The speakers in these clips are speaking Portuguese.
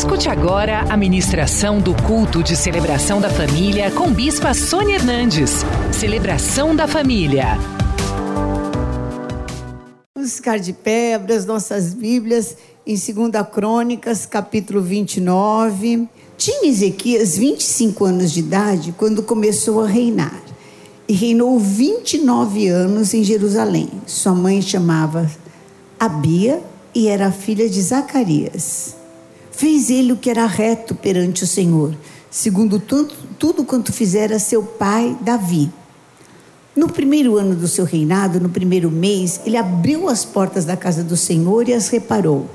Escute agora a ministração do culto de celebração da família com Bispa Sônia Hernandes. Celebração da família. Vamos ficar de pé, abrir as nossas Bíblias em 2 Crônicas, capítulo 29. Tinha Ezequias 25 anos de idade quando começou a reinar. E reinou 29 anos em Jerusalém. Sua mãe chamava Abia e era filha de Zacarias. Fez ele o que era reto perante o Senhor, segundo tudo, quanto fizera seu pai Davi. No primeiro ano do seu reinado, no primeiro mês, ele abriu as portas da casa do Senhor e as reparou.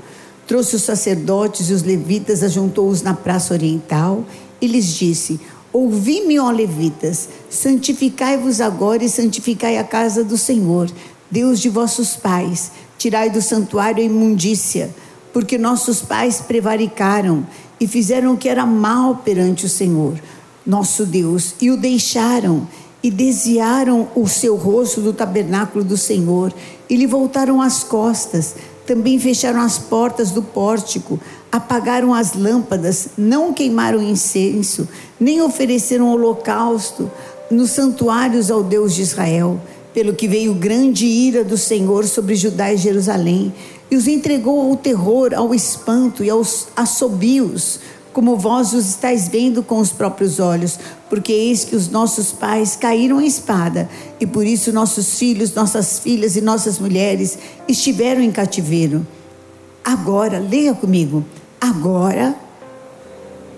Trouxe os sacerdotes e os levitas, ajuntou-os na praça oriental e lhes disse: Ouvi-me, ó levitas, santificai-vos agora e santificai a casa do Senhor, Deus de vossos pais. Tirai do santuário a imundícia porque nossos pais prevaricaram e fizeram o que era mal perante o Senhor, nosso Deus, e o deixaram e desviaram o seu rosto do tabernáculo do Senhor e lhe voltaram as costas. Também fecharam as portas do pórtico, apagaram as lâmpadas, não queimaram incenso, nem ofereceram holocausto nos santuários ao Deus de Israel. Pelo que veio grande ira do Senhor sobre Judá e Jerusalém e os entregou ao terror, ao espanto e aos assobios, como vós os estáis vendo com os próprios olhos, porque eis que os nossos pais caíram em espada, e por isso nossos filhos, nossas filhas e nossas mulheres estiveram em cativeiro. Agora, leia comigo, agora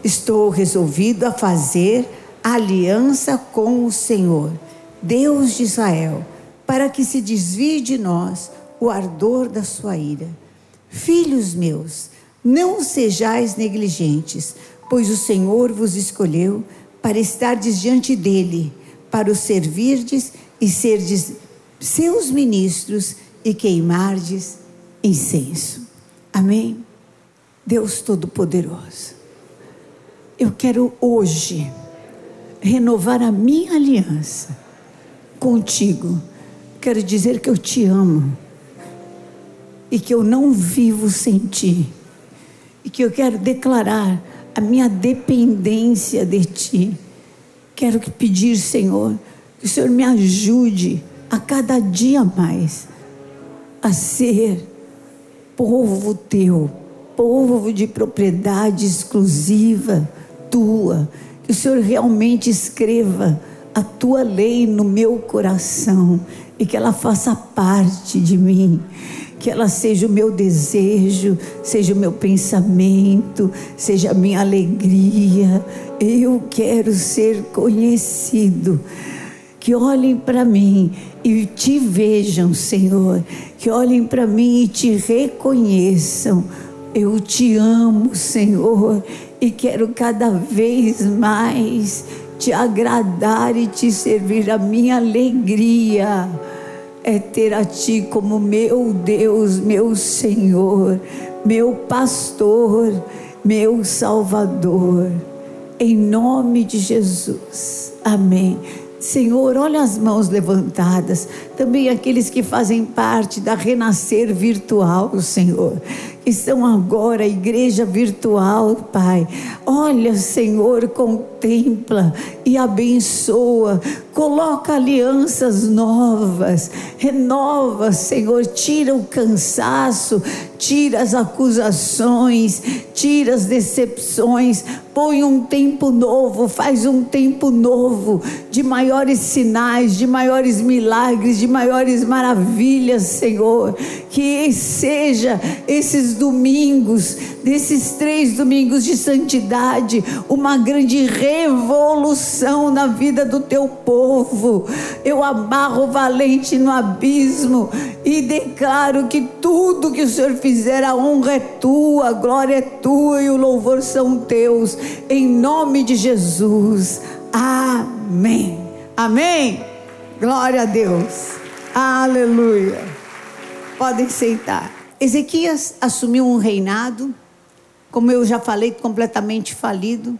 estou resolvido a fazer aliança com o Senhor, Deus de Israel, para que se desvie de nós o ardor da sua ira. Filhos meus, não sejais negligentes, pois o Senhor vos escolheu para estardes diante dele, para o servirdes e serdes seus ministros e queimardes incenso. Amém? Deus Todo-Poderoso, eu quero hoje renovar a minha aliança contigo. Quero dizer que eu te amo e que eu não vivo sem ti, e que eu quero declarar a minha dependência de ti. Quero que pedir, Senhor, que o Senhor me ajude a cada dia mais a ser povo teu, povo de propriedade exclusiva tua. Que o Senhor realmente escreva a tua lei no meu coração e que ela faça parte de mim que ela seja o meu desejo, seja o meu pensamento, seja a minha alegria. Eu quero ser conhecido. Que olhem para mim e te vejam, Senhor. Que olhem para mim e te reconheçam. Eu te amo, Senhor, e quero cada vez mais te agradar e te servir a minha alegria é ter a Ti como meu Deus, meu Senhor, meu pastor, meu Salvador. Em nome de Jesus. Amém. Senhor, olha as mãos levantadas, também aqueles que fazem parte da renascer virtual, Senhor, que estão agora, a igreja virtual, Pai. Olha, Senhor, contempla e abençoa, coloca alianças novas, renova, Senhor, tira o cansaço, tira as acusações, tira as decepções, põe um tempo novo, faz um tempo novo de maiores sinais, de maiores milagres, de maiores maravilhas, Senhor. Que seja esses domingos, desses três domingos de santidade, uma grande revolução na vida do teu povo. Eu amarro o valente no abismo e declaro que tudo que o Senhor fizer, a honra é tua, a glória é tua e o louvor são teus, em nome de Jesus. Amém. Amém. Glória a Deus. Aleluia. Podem sentar. Ezequias assumiu um reinado, como eu já falei, completamente falido.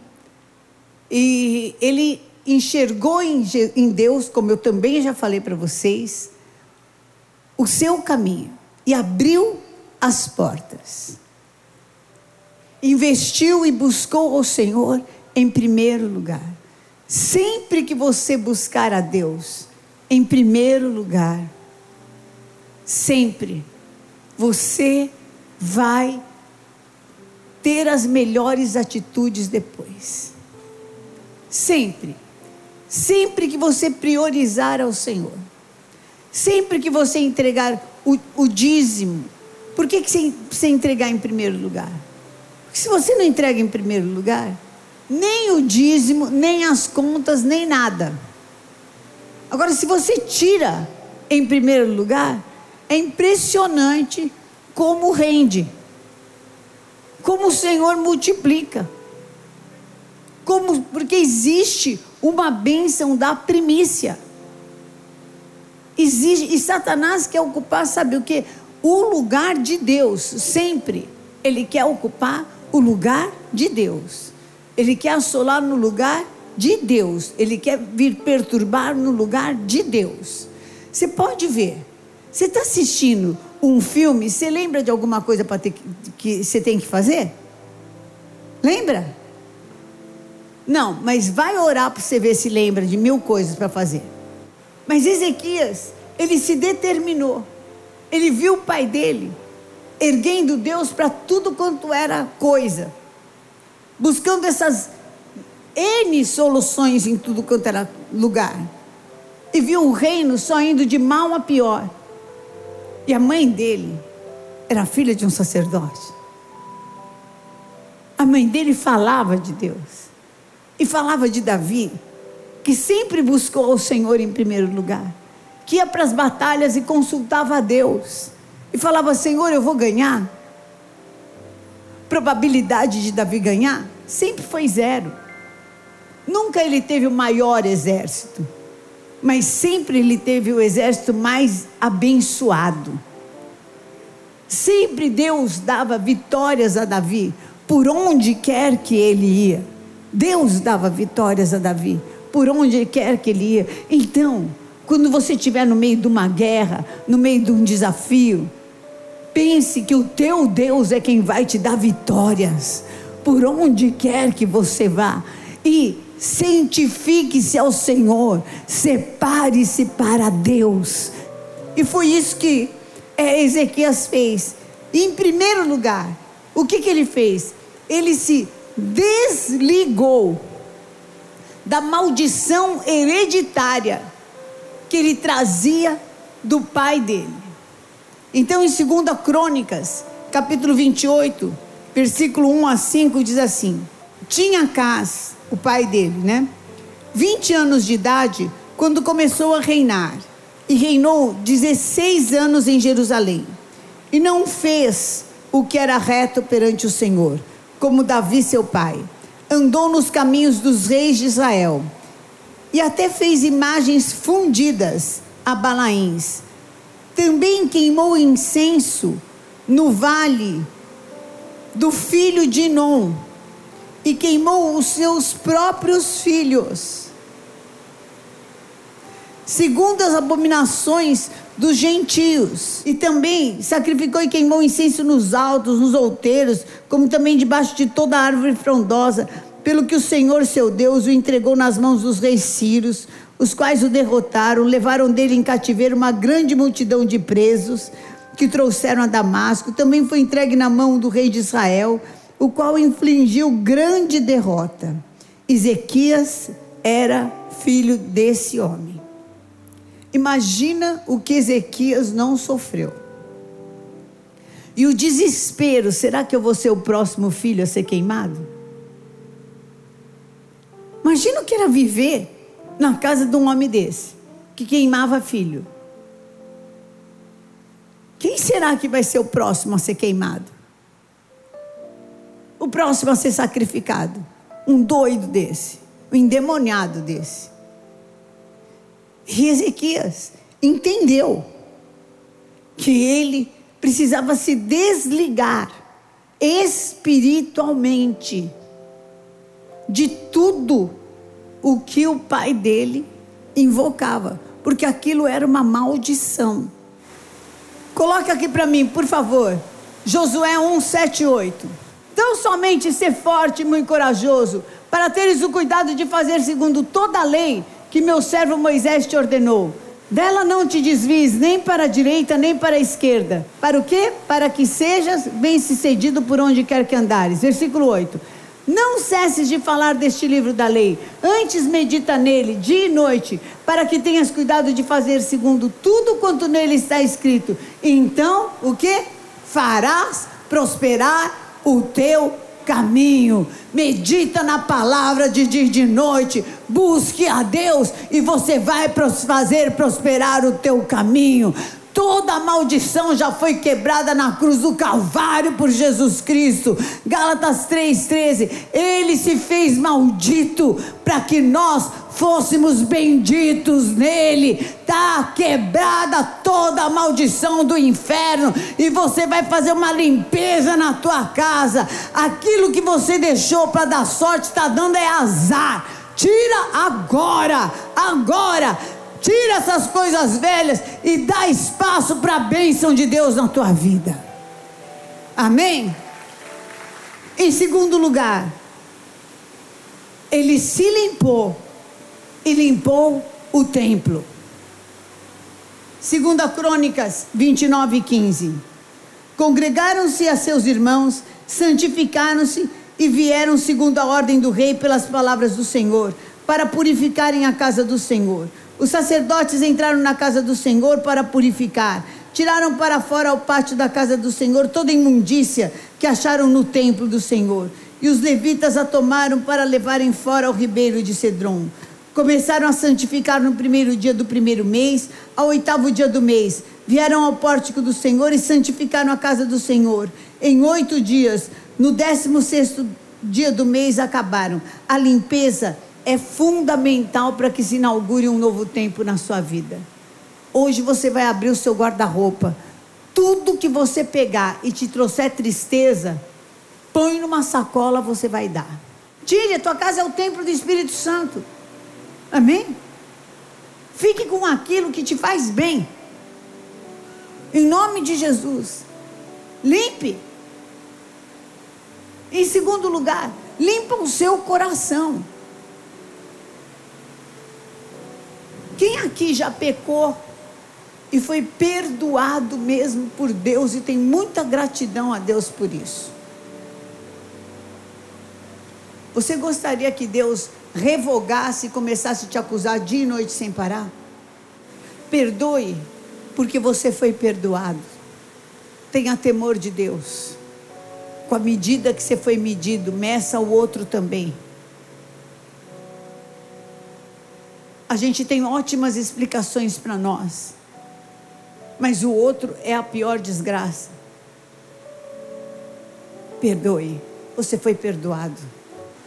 E ele enxergou em, Deus, como eu também já falei para vocês, o seu caminho e abriu as portas. investiu e buscou o Senhor em primeiro lugar. Sempre que você buscar a Deus em primeiro lugar, sempre você vai ter as melhores atitudes depois. Sempre. Sempre que você priorizar ao Senhor. Sempre que você entregar o, o dízimo. Por que, que você, você entregar em primeiro lugar? Porque se você não entrega em primeiro lugar, nem o dízimo, nem as contas, nem nada. Agora, se você tira em primeiro lugar, é impressionante como rende, como o Senhor multiplica, como porque existe uma bênção da primícia. Existe, e Satanás quer ocupar, sabe o que? O lugar de Deus, sempre. Ele quer ocupar o lugar de Deus. Ele quer assolar no lugar de Deus. Ele quer vir perturbar no lugar de Deus. Você pode ver. Você está assistindo um filme, você lembra de alguma coisa para ter que você tem que fazer? Lembra? Não, mas vai orar para você ver se lembra de mil coisas para fazer. Mas Ezequias, ele se determinou. Ele viu o pai dele erguendo Deus para tudo quanto era coisa buscando essas N soluções em tudo quanto era lugar. E viu o reino só indo de mal a pior. E a mãe dele era filha de um sacerdote. A mãe dele falava de Deus. E falava de Davi, que sempre buscou o Senhor em primeiro lugar. Que ia para as batalhas e consultava a Deus. E falava: Senhor, eu vou ganhar probabilidade de Davi ganhar sempre foi zero. Nunca ele teve o maior exército, mas sempre ele teve o exército mais abençoado. Sempre Deus dava vitórias a Davi, por onde quer que ele ia. Deus dava vitórias a Davi, por onde quer que ele ia. Então, quando você estiver no meio de uma guerra, no meio de um desafio, Pense que o teu Deus é quem vai te dar vitórias, por onde quer que você vá. E santifique-se ao Senhor, separe-se para Deus. E foi isso que é, Ezequias fez. Em primeiro lugar, o que, que ele fez? Ele se desligou da maldição hereditária que ele trazia do pai dele. Então, em 2 Crônicas, capítulo 28, versículo 1 a 5, diz assim: Tinha Cas, o pai dele, né? 20 anos de idade quando começou a reinar, e reinou 16 anos em Jerusalém. E não fez o que era reto perante o Senhor, como Davi seu pai. Andou nos caminhos dos reis de Israel, e até fez imagens fundidas a Balaíns também queimou incenso no vale do filho de Non e queimou os seus próprios filhos, segundo as abominações dos gentios, e também sacrificou e queimou incenso nos altos, nos outeiros, como também debaixo de toda árvore frondosa, pelo que o Senhor seu Deus o entregou nas mãos dos reis sírios, os quais o derrotaram, levaram dele em cativeiro uma grande multidão de presos que trouxeram a Damasco. Também foi entregue na mão do rei de Israel, o qual infligiu grande derrota. Ezequias era filho desse homem. Imagina o que Ezequias não sofreu. E o desespero: será que eu vou ser o próximo filho a ser queimado? Imagina o que era viver na casa de um homem desse, que queimava filho. Quem será que vai ser o próximo a ser queimado? O próximo a ser sacrificado? Um doido desse, um endemoniado desse. E Ezequias entendeu que ele precisava se desligar espiritualmente de tudo o que o pai dele invocava, porque aquilo era uma maldição. Coloque aqui para mim, por favor. Josué 1, 7 8. Tão somente ser forte e muito corajoso, para teres o cuidado de fazer segundo toda a lei que meu servo Moisés te ordenou. Dela não te desvies nem para a direita nem para a esquerda. Para o quê? Para que sejas bem-sucedido por onde quer que andares. Versículo 8. Não cesses de falar deste livro da lei, antes medita nele dia e noite, para que tenhas cuidado de fazer segundo tudo quanto nele está escrito. Então, o que? Farás prosperar o teu caminho. Medita na palavra de dia e de noite. Busque a Deus e você vai fazer prosperar o teu caminho. Toda maldição já foi quebrada na cruz do Calvário por Jesus Cristo. Gálatas 3,13. Ele se fez maldito para que nós fôssemos benditos nele. Está quebrada toda a maldição do inferno. E você vai fazer uma limpeza na tua casa. Aquilo que você deixou para dar sorte, está dando é azar. Tira agora, agora Tira essas coisas velhas e dá espaço para a bênção de Deus na tua vida. Amém? Em segundo lugar, ele se limpou e limpou o templo. Segunda Crônicas 29 e 15. Congregaram-se a seus irmãos, santificaram-se e vieram segundo a ordem do rei pelas palavras do Senhor, para purificarem a casa do Senhor. Os sacerdotes entraram na casa do Senhor para purificar. Tiraram para fora ao pátio da casa do Senhor toda imundícia que acharam no templo do Senhor. E os levitas a tomaram para levarem fora ao ribeiro de Cedron. Começaram a santificar no primeiro dia do primeiro mês, ao oitavo dia do mês. Vieram ao pórtico do Senhor e santificaram a casa do Senhor. Em oito dias, no décimo sexto dia do mês, acabaram. A limpeza é fundamental para que se inaugure um novo tempo na sua vida. Hoje você vai abrir o seu guarda-roupa. Tudo que você pegar e te trouxer tristeza, põe numa sacola, você vai dar. Tire, a tua casa é o templo do Espírito Santo. Amém? Fique com aquilo que te faz bem. Em nome de Jesus. Limpe. Em segundo lugar, limpa o seu coração. Quem aqui já pecou e foi perdoado mesmo por Deus e tem muita gratidão a Deus por isso? Você gostaria que Deus revogasse e começasse a te acusar dia e noite sem parar? Perdoe, porque você foi perdoado. Tenha temor de Deus. Com a medida que você foi medido, meça o outro também. A gente tem ótimas explicações para nós, mas o outro é a pior desgraça. Perdoe, você foi perdoado,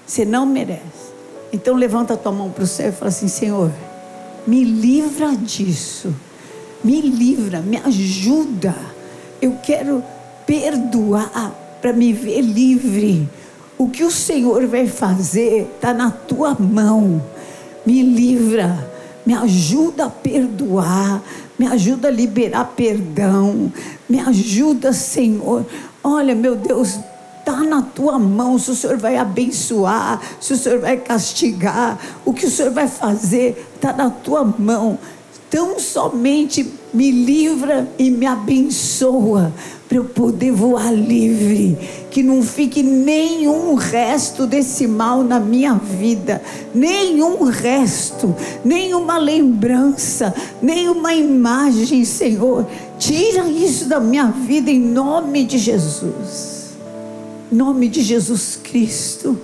você não merece. Então levanta a tua mão para o céu e fala assim: Senhor, me livra disso, me livra, me ajuda. Eu quero perdoar para me ver livre. O que o Senhor vai fazer está na tua mão me livra, me ajuda a perdoar, me ajuda a liberar perdão, me ajuda, Senhor. Olha, meu Deus, está na tua mão se o Senhor vai abençoar, se o Senhor vai castigar, o que o Senhor vai fazer está na tua mão. Tão somente me livra e me abençoa para eu poder voar livre, que não fique nenhum resto desse mal na minha vida, nenhum resto, nenhuma lembrança, nenhuma imagem, Senhor. Tira isso da minha vida em nome de Jesus. Em nome de Jesus Cristo.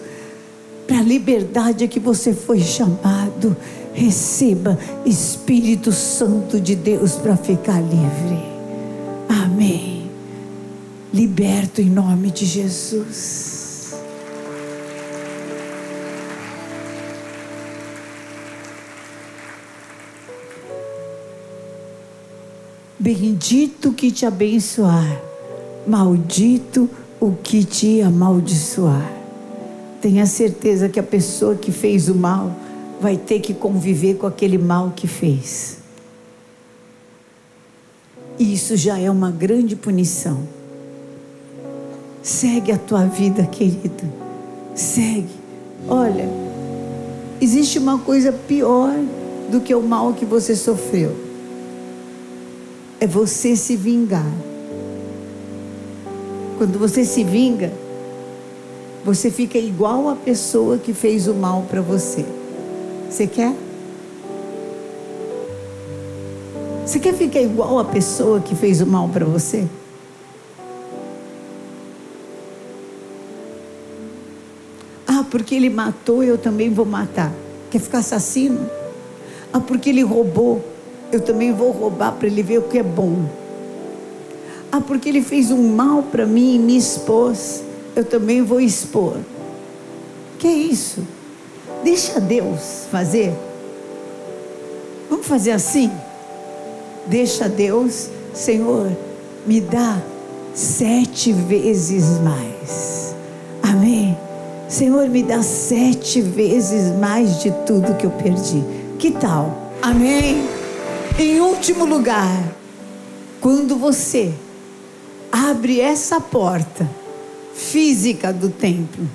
Para a liberdade que você foi chamado, receba Espírito Santo de Deus para ficar livre. Amém liberto em nome de Jesus. Bendito que te abençoar, maldito o que te amaldiçoar. Tenha certeza que a pessoa que fez o mal vai ter que conviver com aquele mal que fez. E isso já é uma grande punição. Segue a tua vida, querido. Segue. Olha, existe uma coisa pior do que o mal que você sofreu. É você se vingar. Quando você se vinga, você fica igual a pessoa que fez o mal para você. Você quer? Você quer ficar igual a pessoa que fez o mal para você? Ah, porque ele matou, eu também vou matar. Quer ficar assassino? Ah, porque ele roubou, eu também vou roubar para ele ver o que é bom. Ah, porque ele fez um mal para mim e me expôs, eu também vou expor. Que é isso? Deixa Deus fazer. Vamos fazer assim? Deixa Deus, Senhor, me dá sete vezes mais. Amém. Senhor, me dá sete vezes mais de tudo que eu perdi. Que tal? Amém. Em último lugar, quando você abre essa porta física do templo,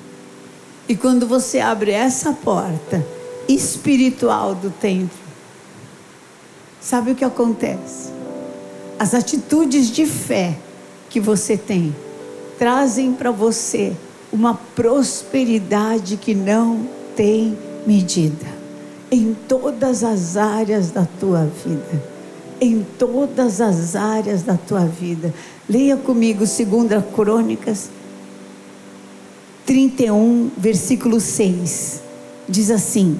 e quando você abre essa porta espiritual do templo, sabe o que acontece? As atitudes de fé que você tem trazem para você uma prosperidade que não tem medida em todas as áreas da tua vida. Em todas as áreas da tua vida. Leia comigo 2 Crônicas 31, versículo 6. Diz assim: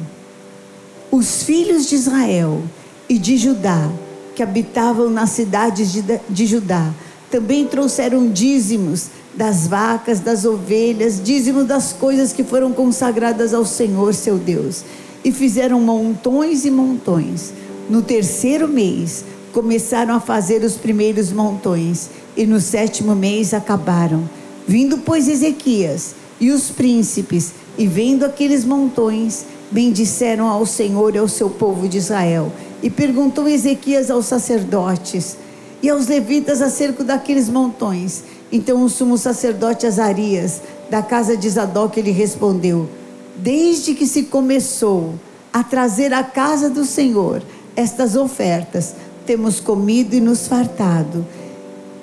Os filhos de Israel e de Judá, que habitavam nas cidades de, de Judá, também trouxeram dízimos das vacas, das ovelhas, dízimo das coisas que foram consagradas ao Senhor seu Deus. E fizeram montões e montões. No terceiro mês, começaram a fazer os primeiros montões, e no sétimo mês acabaram. Vindo, pois, Ezequias e os príncipes, e vendo aqueles montões, bendisseram ao Senhor e ao seu povo de Israel. E perguntou Ezequias aos sacerdotes e aos levitas acerca daqueles montões. Então o sumo sacerdote Azarias, da casa de Zadok, lhe respondeu: Desde que se começou a trazer à casa do Senhor estas ofertas, temos comido e nos fartado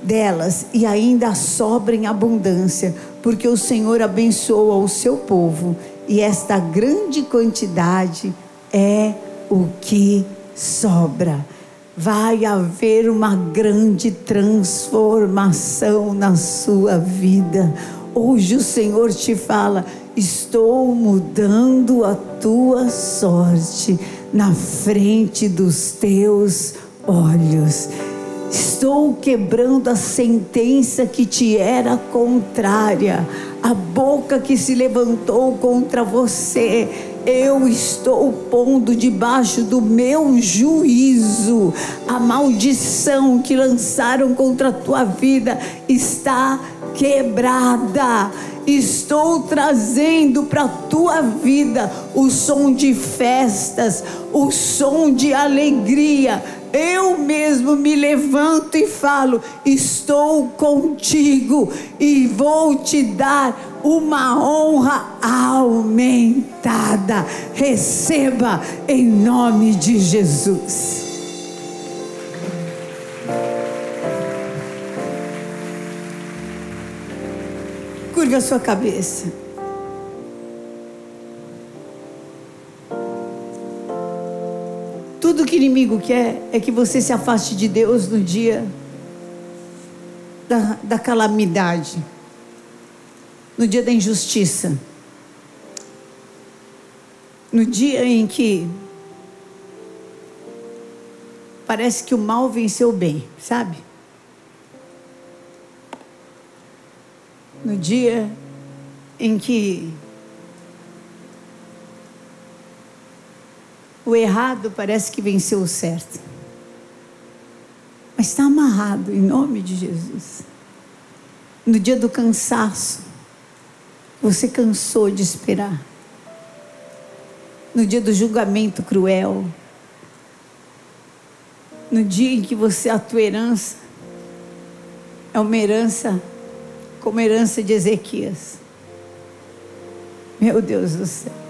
delas e ainda sobra em abundância, porque o Senhor abençoa o seu povo e esta grande quantidade é o que sobra. Vai haver uma grande transformação na sua vida. Hoje o Senhor te fala: estou mudando a tua sorte na frente dos teus olhos. Estou quebrando a sentença que te era contrária, a boca que se levantou contra você. Eu estou pondo debaixo do meu juízo a maldição que lançaram contra a tua vida está quebrada. Estou trazendo para a tua vida o som de festas, o som de alegria eu mesmo me levanto e falo: estou contigo e vou te dar uma honra aumentada. Receba em nome de Jesus. Curva a sua cabeça. Tudo que o inimigo quer é que você se afaste de Deus no dia da, da calamidade, no dia da injustiça, no dia em que parece que o mal venceu o bem, sabe? No dia em que O errado parece que venceu o certo. Mas está amarrado em nome de Jesus. No dia do cansaço, você cansou de esperar. No dia do julgamento cruel. No dia em que você, a tua herança, é uma herança como herança de Ezequias. Meu Deus do céu.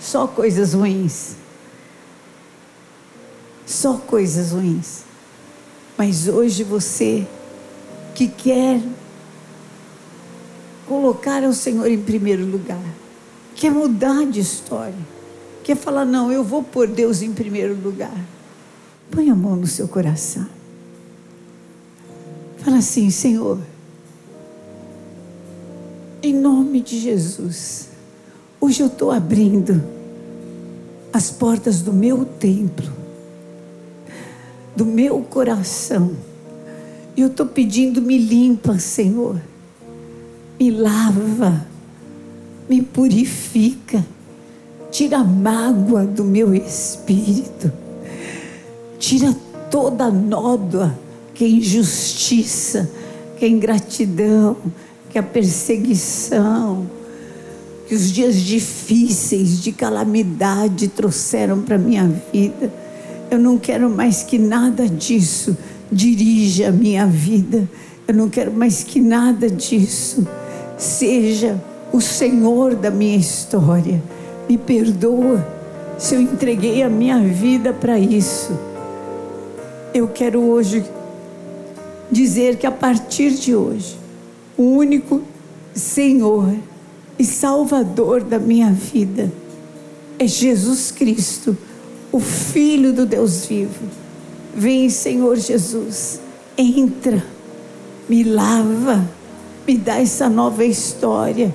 Só coisas ruins. Só coisas ruins. Mas hoje você que quer colocar o Senhor em primeiro lugar, quer mudar de história, quer falar, não, eu vou pôr Deus em primeiro lugar. Põe a mão no seu coração. Fala assim, Senhor, em nome de Jesus, hoje eu estou abrindo as portas do meu templo, do meu coração. E eu estou pedindo, me limpa, Senhor, me lava, me purifica, tira a mágoa do meu espírito, tira toda a nódoa que é injustiça, que é ingratidão, que é perseguição, que os dias difíceis de calamidade trouxeram para minha vida. Eu não quero mais que nada disso dirija a minha vida. Eu não quero mais que nada disso seja o Senhor da minha história. Me perdoa se eu entreguei a minha vida para isso. Eu quero hoje dizer que a partir de hoje, o único Senhor e Salvador da minha vida. É Jesus Cristo, o Filho do Deus vivo. Vem, Senhor Jesus, entra, me lava, me dá essa nova história,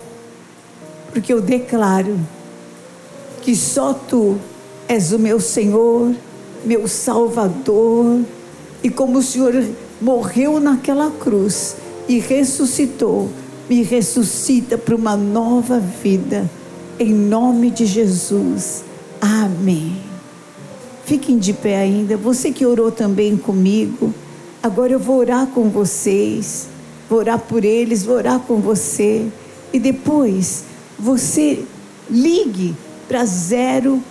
porque eu declaro que só tu és o meu Senhor, meu Salvador, e como o Senhor morreu naquela cruz e ressuscitou, me ressuscita para uma nova vida. Em nome de Jesus. Amém. Fiquem de pé ainda. Você que orou também comigo. Agora eu vou orar com vocês. Vou orar por eles, vou orar com você. E depois você ligue para zero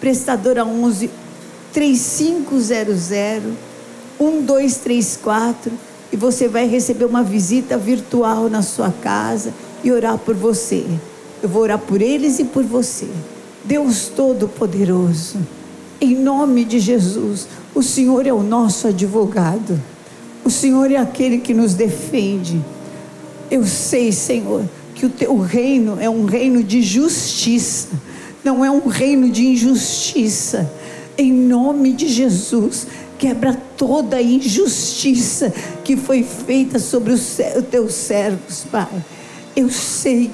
prestadora 11 3500 1234 e você vai receber uma visita virtual na sua casa e orar por você. Eu vou orar por eles e por você. Deus Todo-Poderoso, em nome de Jesus, o Senhor é o nosso advogado. O Senhor é aquele que nos defende. Eu sei, Senhor, que o teu reino é um reino de justiça, não é um reino de injustiça. Em nome de Jesus, quebra toda a injustiça que foi feita sobre os teus servos, Pai. Eu sei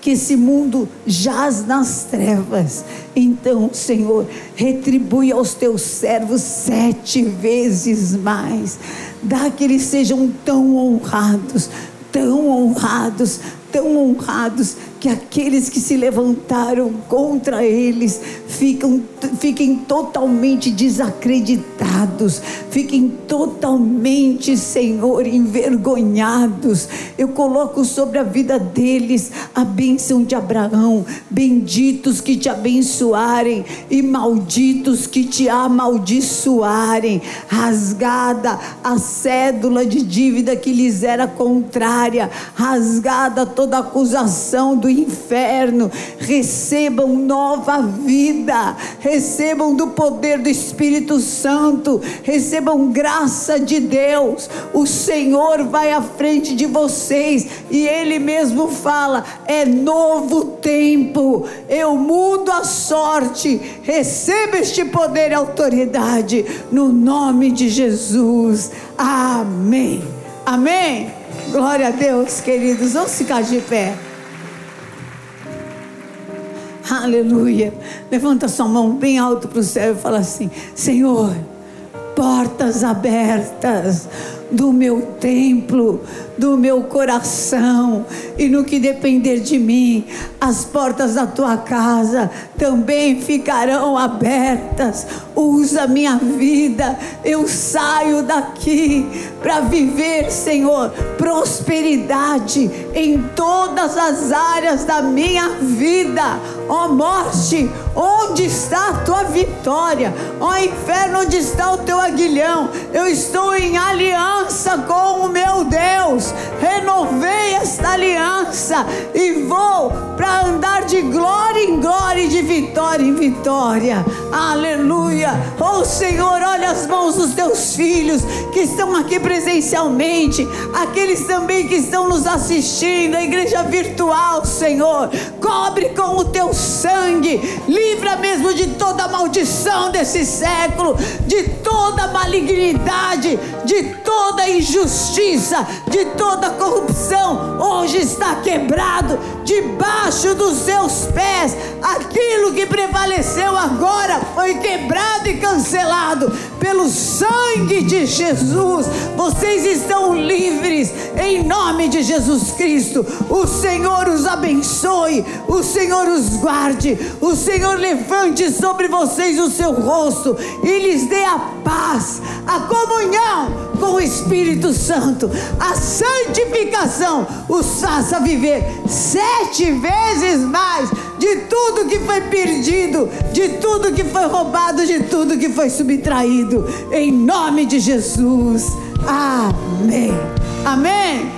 que esse mundo jaz nas trevas. Então, Senhor, retribui aos teus servos sete vezes mais. Dá que eles sejam tão honrados, tão honrados, tão honrados que aqueles que se levantaram contra eles ficam, fiquem totalmente desacreditados, fiquem totalmente, Senhor, envergonhados. Eu coloco sobre a vida deles a bênção de Abraão: benditos que te abençoarem e malditos que te amaldiçoarem. Rasgada a cédula de dívida que lhes era contrária, rasgada toda acusação do inferno, recebam nova vida, recebam do poder do Espírito Santo, recebam graça de Deus. O Senhor vai à frente de vocês e Ele mesmo fala: é novo tempo, eu mudo a sorte, receba este poder e autoridade, no nome de Jesus. Amém. Amém. Glória a Deus, queridos. Vamos ficar de pé. Aleluia. Levanta sua mão bem alto para o céu e fala assim: Senhor, portas abertas do meu templo, do meu coração, e no que depender de mim, as portas da tua casa também ficarão abertas. Usa minha vida, eu saio daqui para viver, Senhor, prosperidade em todas as áreas da minha vida. Ó oh, morte, onde está a tua vitória? Ó oh, inferno, onde está o teu aguilhão? Eu estou em aliança com o meu Deus. Renovei esta aliança e vou para andar de glória em glória e de vitória em vitória. Aleluia. Oh Senhor, olha as mãos dos teus filhos que estão aqui presencialmente, aqueles também que estão nos assistindo, a igreja virtual, Senhor. Cobre com o teu sangue, livra mesmo de toda maldição desse século, de toda malignidade, de toda injustiça, de toda corrupção. Hoje está quebrado debaixo dos seus pés. Aquilo que prevaleceu agora foi quebrado e cancelado pelo sangue de Jesus. Vocês estão livres em nome de Jesus Cristo. O Senhor os abençoe, o Senhor os guarde, o Senhor levante sobre vocês o seu rosto e lhes dê a paz, a comunhão com o Espírito Santo, a santificação os faça viver sete vezes mais de tudo que foi perdido, de tudo que foi roubado, de tudo que foi subtraído, em nome de Jesus. Amém. Amém.